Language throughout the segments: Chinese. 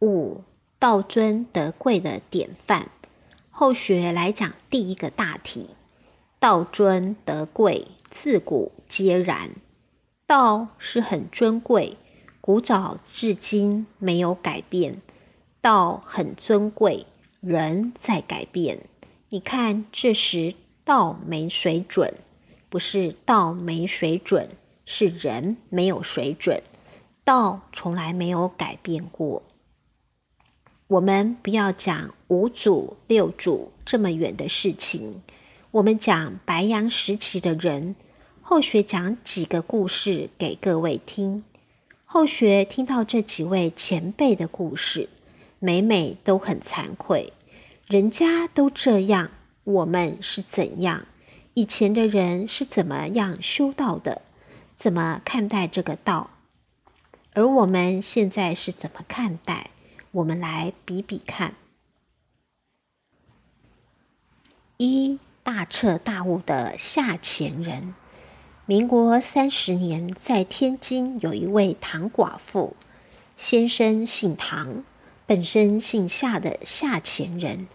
五道尊德贵的典范。后学来讲第一个大题：道尊德贵，自古皆然。道是很尊贵，古早至今没有改变。道很尊贵，人在改变。你看，这时道没水准，不是道没水准，是人没有水准。道从来没有改变过。我们不要讲五祖六祖这么远的事情，我们讲白杨时期的人。后学讲几个故事给各位听。后学听到这几位前辈的故事，每每都很惭愧。人家都这样，我们是怎样？以前的人是怎么样修道的？怎么看待这个道？而我们现在是怎么看待？我们来比比看。一大彻大悟的下钱人，民国三十年，在天津有一位唐寡妇，先生姓唐，本身姓夏的下钱人。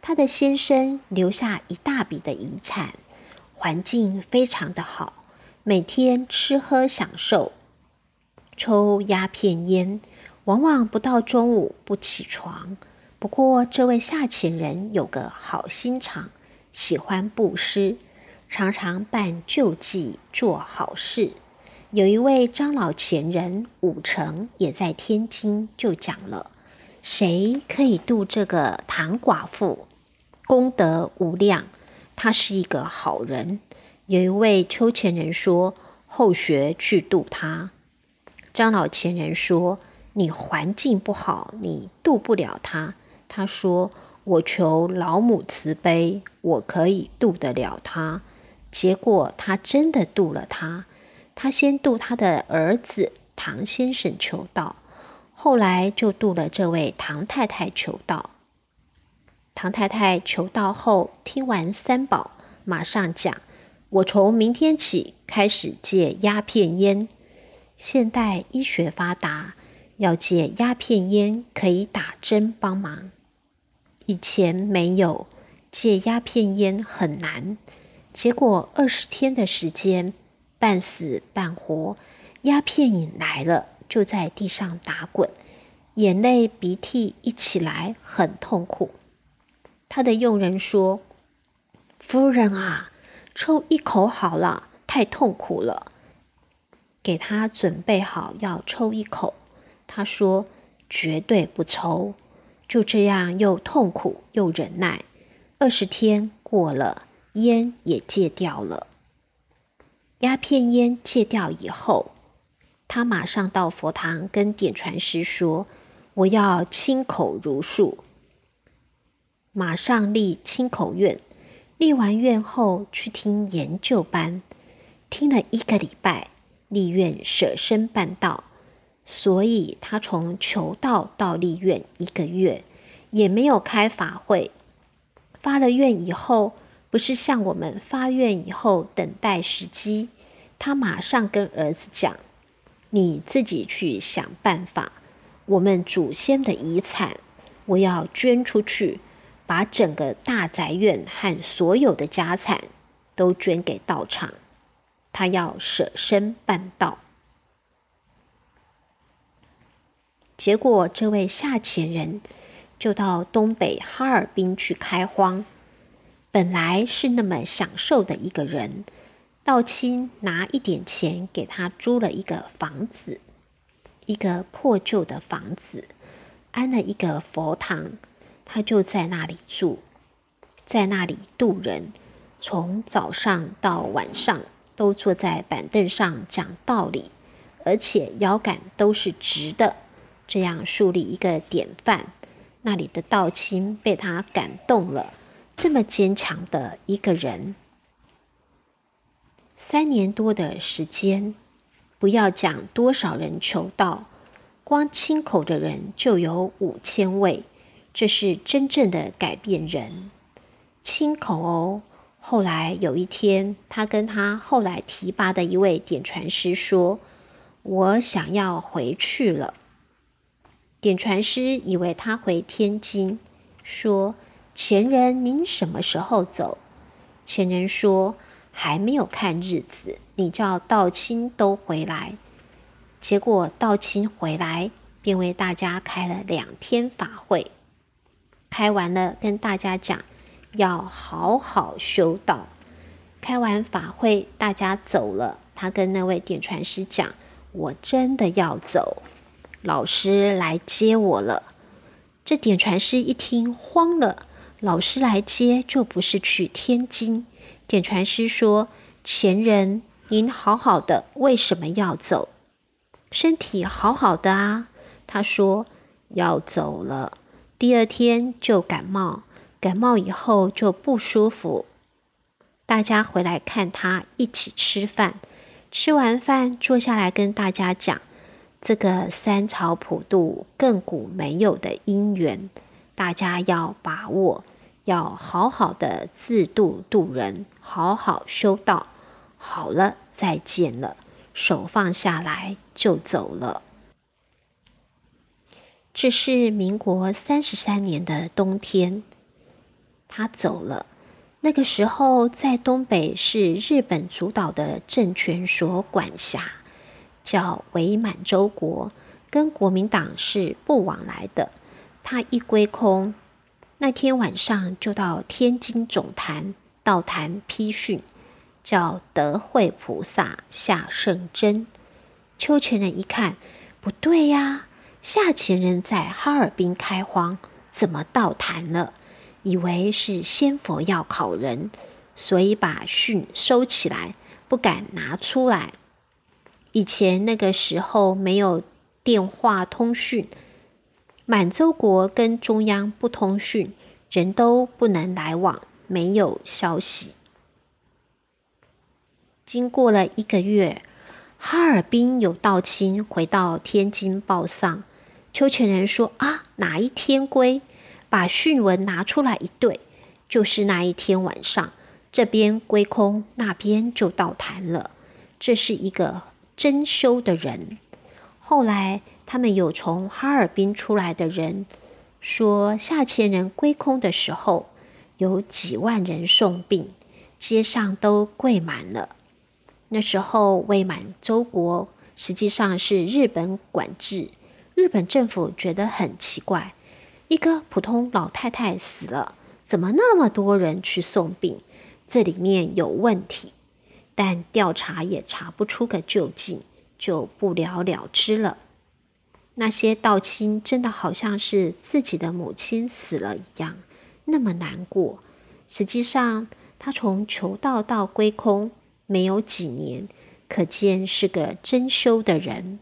他的先生留下一大笔的遗产，环境非常的好，每天吃喝享受。抽鸦片烟，往往不到中午不起床。不过，这位下潜人有个好心肠，喜欢布施，常常办救济，做好事。有一位张老前人武成也在天津，就讲了：谁可以渡这个唐寡妇，功德无量。他是一个好人。有一位秋前人说：后学去渡他。张老前人说：“你环境不好，你渡不了他。”他说：“我求老母慈悲，我可以渡得了他。”结果他真的渡了他。他先渡他的儿子唐先生求道，后来就渡了这位唐太太求道。唐太太求道后，听完三宝，马上讲：“我从明天起开始戒鸦片烟。”现代医学发达，要戒鸦片烟可以打针帮忙。以前没有戒鸦片烟很难，结果二十天的时间，半死半活，鸦片瘾来了，就在地上打滚，眼泪鼻涕一起来，很痛苦。他的佣人说：“夫人啊，抽一口好了，太痛苦了。”给他准备好要抽一口，他说绝对不抽。就这样又痛苦又忍耐，二十天过了，烟也戒掉了。鸦片烟戒掉以后，他马上到佛堂跟点传师说：“我要亲口如数。”马上立亲口愿，立完愿后去听研究班，听了一个礼拜。立愿舍身办道，所以他从求道到立愿一个月，也没有开法会。发了愿以后，不是像我们发愿以后等待时机，他马上跟儿子讲：“你自己去想办法，我们祖先的遗产，我要捐出去，把整个大宅院和所有的家产都捐给道场。”他要舍身办道，结果这位下潜人就到东北哈尔滨去开荒。本来是那么享受的一个人，道亲拿一点钱给他租了一个房子，一个破旧的房子，安了一个佛堂，他就在那里住，在那里度人，从早上到晚上。都坐在板凳上讲道理，而且腰杆都是直的，这样树立一个典范。那里的道亲被他感动了，这么坚强的一个人，三年多的时间，不要讲多少人求道，光亲口的人就有五千位，这是真正的改变人，亲口哦。后来有一天，他跟他后来提拔的一位点传师说：“我想要回去了。”点传师以为他回天津，说：“前人，您什么时候走？”前人说：“还没有看日子，你叫道清都回来。”结果道清回来，便为大家开了两天法会。开完了，跟大家讲要好好修道。开完法会，大家走了，他跟那位点传师讲：“我真的要走。”老师来接我了。这点传师一听慌了，老师来接就不是去天津。点传师说：“前人，您好好的，为什么要走？身体好好的啊。”他说：“要走了，第二天就感冒，感冒以后就不舒服。大家回来看他，一起吃饭。吃完饭，坐下来跟大家讲。”这个三朝普渡亘古没有的因缘，大家要把握，要好好的自度度人，好好修道。好了，再见了，手放下来就走了。这是民国三十三年的冬天，他走了。那个时候，在东北是日本主导的政权所管辖。叫伪满洲国，跟国民党是不往来的。他一归空，那天晚上就到天津总坛道坛批训，叫德惠菩萨下圣真。秋前人一看，不对呀，下前人在哈尔滨开荒，怎么道坛了？以为是仙佛要考人，所以把训收起来，不敢拿出来。以前那个时候没有电话通讯，满洲国跟中央不通讯，人都不能来往，没有消息。经过了一个月，哈尔滨有道亲回到天津报丧，邱全仁说：“啊，哪一天归？把讯文拿出来一对，就是那一天晚上，这边归空，那边就到谈了。这是一个。”真修的人，后来他们有从哈尔滨出来的人说，下千人归空的时候，有几万人送殡，街上都跪满了。那时候未满洲国实际上是日本管制，日本政府觉得很奇怪，一个普通老太太死了，怎么那么多人去送殡？这里面有问题。但调查也查不出个究竟，就不了了之了。那些道亲真的好像是自己的母亲死了一样，那么难过。实际上，他从求道到归空没有几年，可见是个真修的人。